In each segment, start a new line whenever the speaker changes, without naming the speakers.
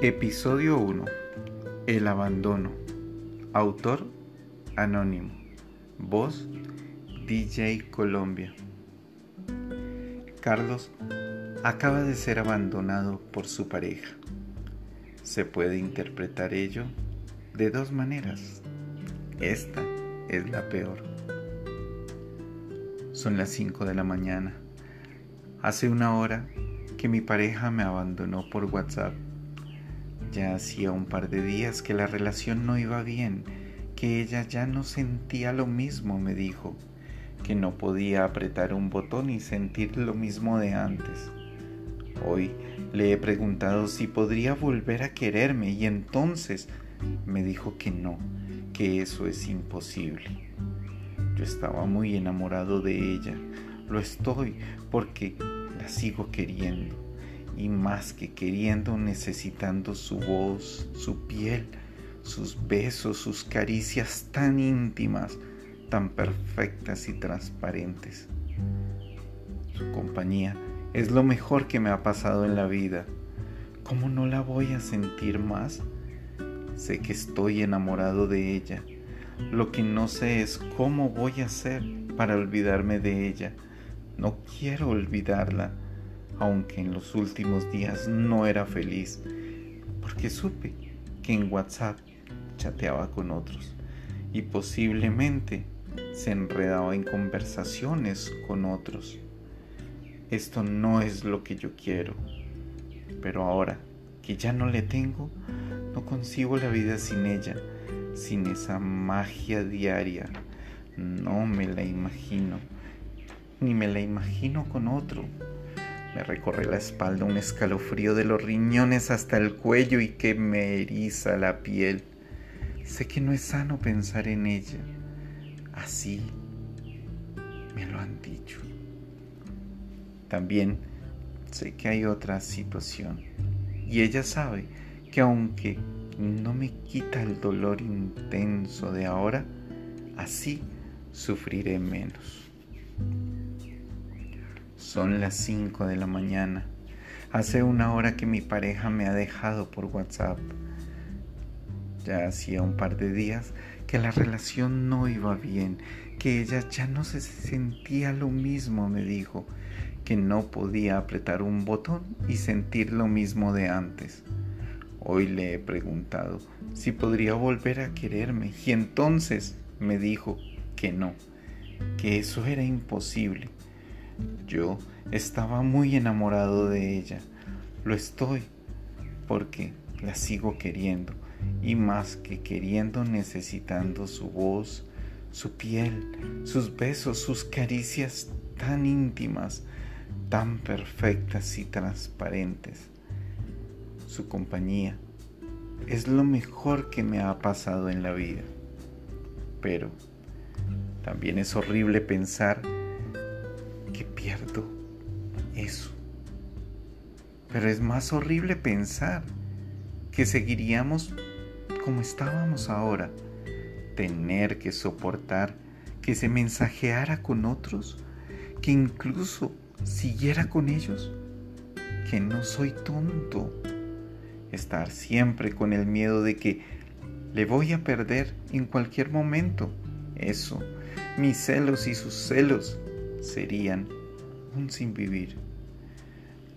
Episodio 1. El abandono. Autor anónimo. Voz DJ Colombia. Carlos acaba de ser abandonado por su pareja. Se puede interpretar ello de dos maneras. Esta es la peor. Son las 5 de la mañana. Hace una hora que mi pareja me abandonó por WhatsApp ya hacía un par de días que la relación no iba bien, que ella ya no sentía lo mismo, me dijo, que no podía apretar un botón y sentir lo mismo de antes. Hoy le he preguntado si podría volver a quererme y entonces me dijo que no, que eso es imposible. Yo estaba muy enamorado de ella, lo estoy porque la sigo queriendo y más que queriendo, necesitando su voz, su piel, sus besos, sus caricias tan íntimas, tan perfectas y transparentes. Su compañía es lo mejor que me ha pasado en la vida. ¿Cómo no la voy a sentir más? Sé que estoy enamorado de ella. Lo que no sé es cómo voy a hacer para olvidarme de ella. No quiero olvidarla aunque en los últimos días no era feliz, porque supe que en WhatsApp chateaba con otros y posiblemente se enredaba en conversaciones con otros. Esto no es lo que yo quiero, pero ahora que ya no le tengo, no concibo la vida sin ella, sin esa magia diaria. No me la imagino, ni me la imagino con otro. Me recorre la espalda un escalofrío de los riñones hasta el cuello y que me eriza la piel. Sé que no es sano pensar en ella. Así me lo han dicho. También sé que hay otra situación. Y ella sabe que aunque no me quita el dolor intenso de ahora, así sufriré menos. Son las 5 de la mañana. Hace una hora que mi pareja me ha dejado por WhatsApp. Ya hacía un par de días que la relación no iba bien, que ella ya no se sentía lo mismo, me dijo, que no podía apretar un botón y sentir lo mismo de antes. Hoy le he preguntado si podría volver a quererme y entonces me dijo que no, que eso era imposible yo estaba muy enamorado de ella. Lo estoy porque la sigo queriendo y más que queriendo necesitando su voz, su piel, sus besos, sus caricias tan íntimas, tan perfectas y transparentes. Su compañía es lo mejor que me ha pasado en la vida. Pero también es horrible pensar que pierdo eso. Pero es más horrible pensar que seguiríamos como estábamos ahora, tener que soportar que se mensajeara con otros, que incluso siguiera con ellos, que no soy tonto, estar siempre con el miedo de que le voy a perder en cualquier momento. Eso, mis celos y sus celos, serían un sin vivir.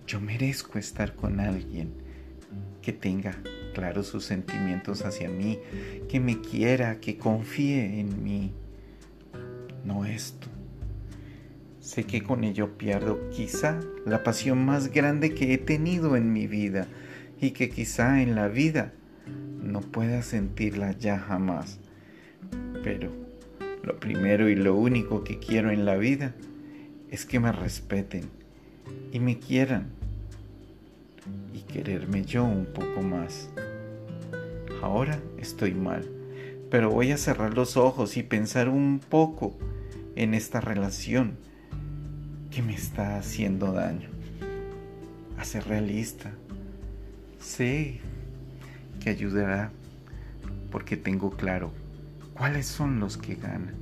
Yo merezco estar con alguien que tenga claros sus sentimientos hacia mí, que me quiera, que confíe en mí. No esto. Sé que con ello pierdo quizá la pasión más grande que he tenido en mi vida y que quizá en la vida no pueda sentirla ya jamás. Pero lo primero y lo único que quiero en la vida es que me respeten y me quieran y quererme yo un poco más. Ahora estoy mal, pero voy a cerrar los ojos y pensar un poco en esta relación que me está haciendo daño. A ser realista. Sé que ayudará porque tengo claro cuáles son los que ganan.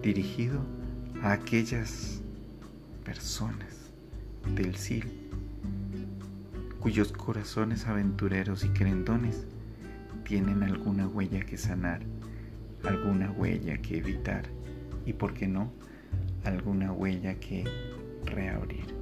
Dirigido a aquellas personas del SIL cuyos corazones aventureros y querendones tienen alguna huella que sanar, alguna huella que evitar y, por qué no, alguna huella que reabrir.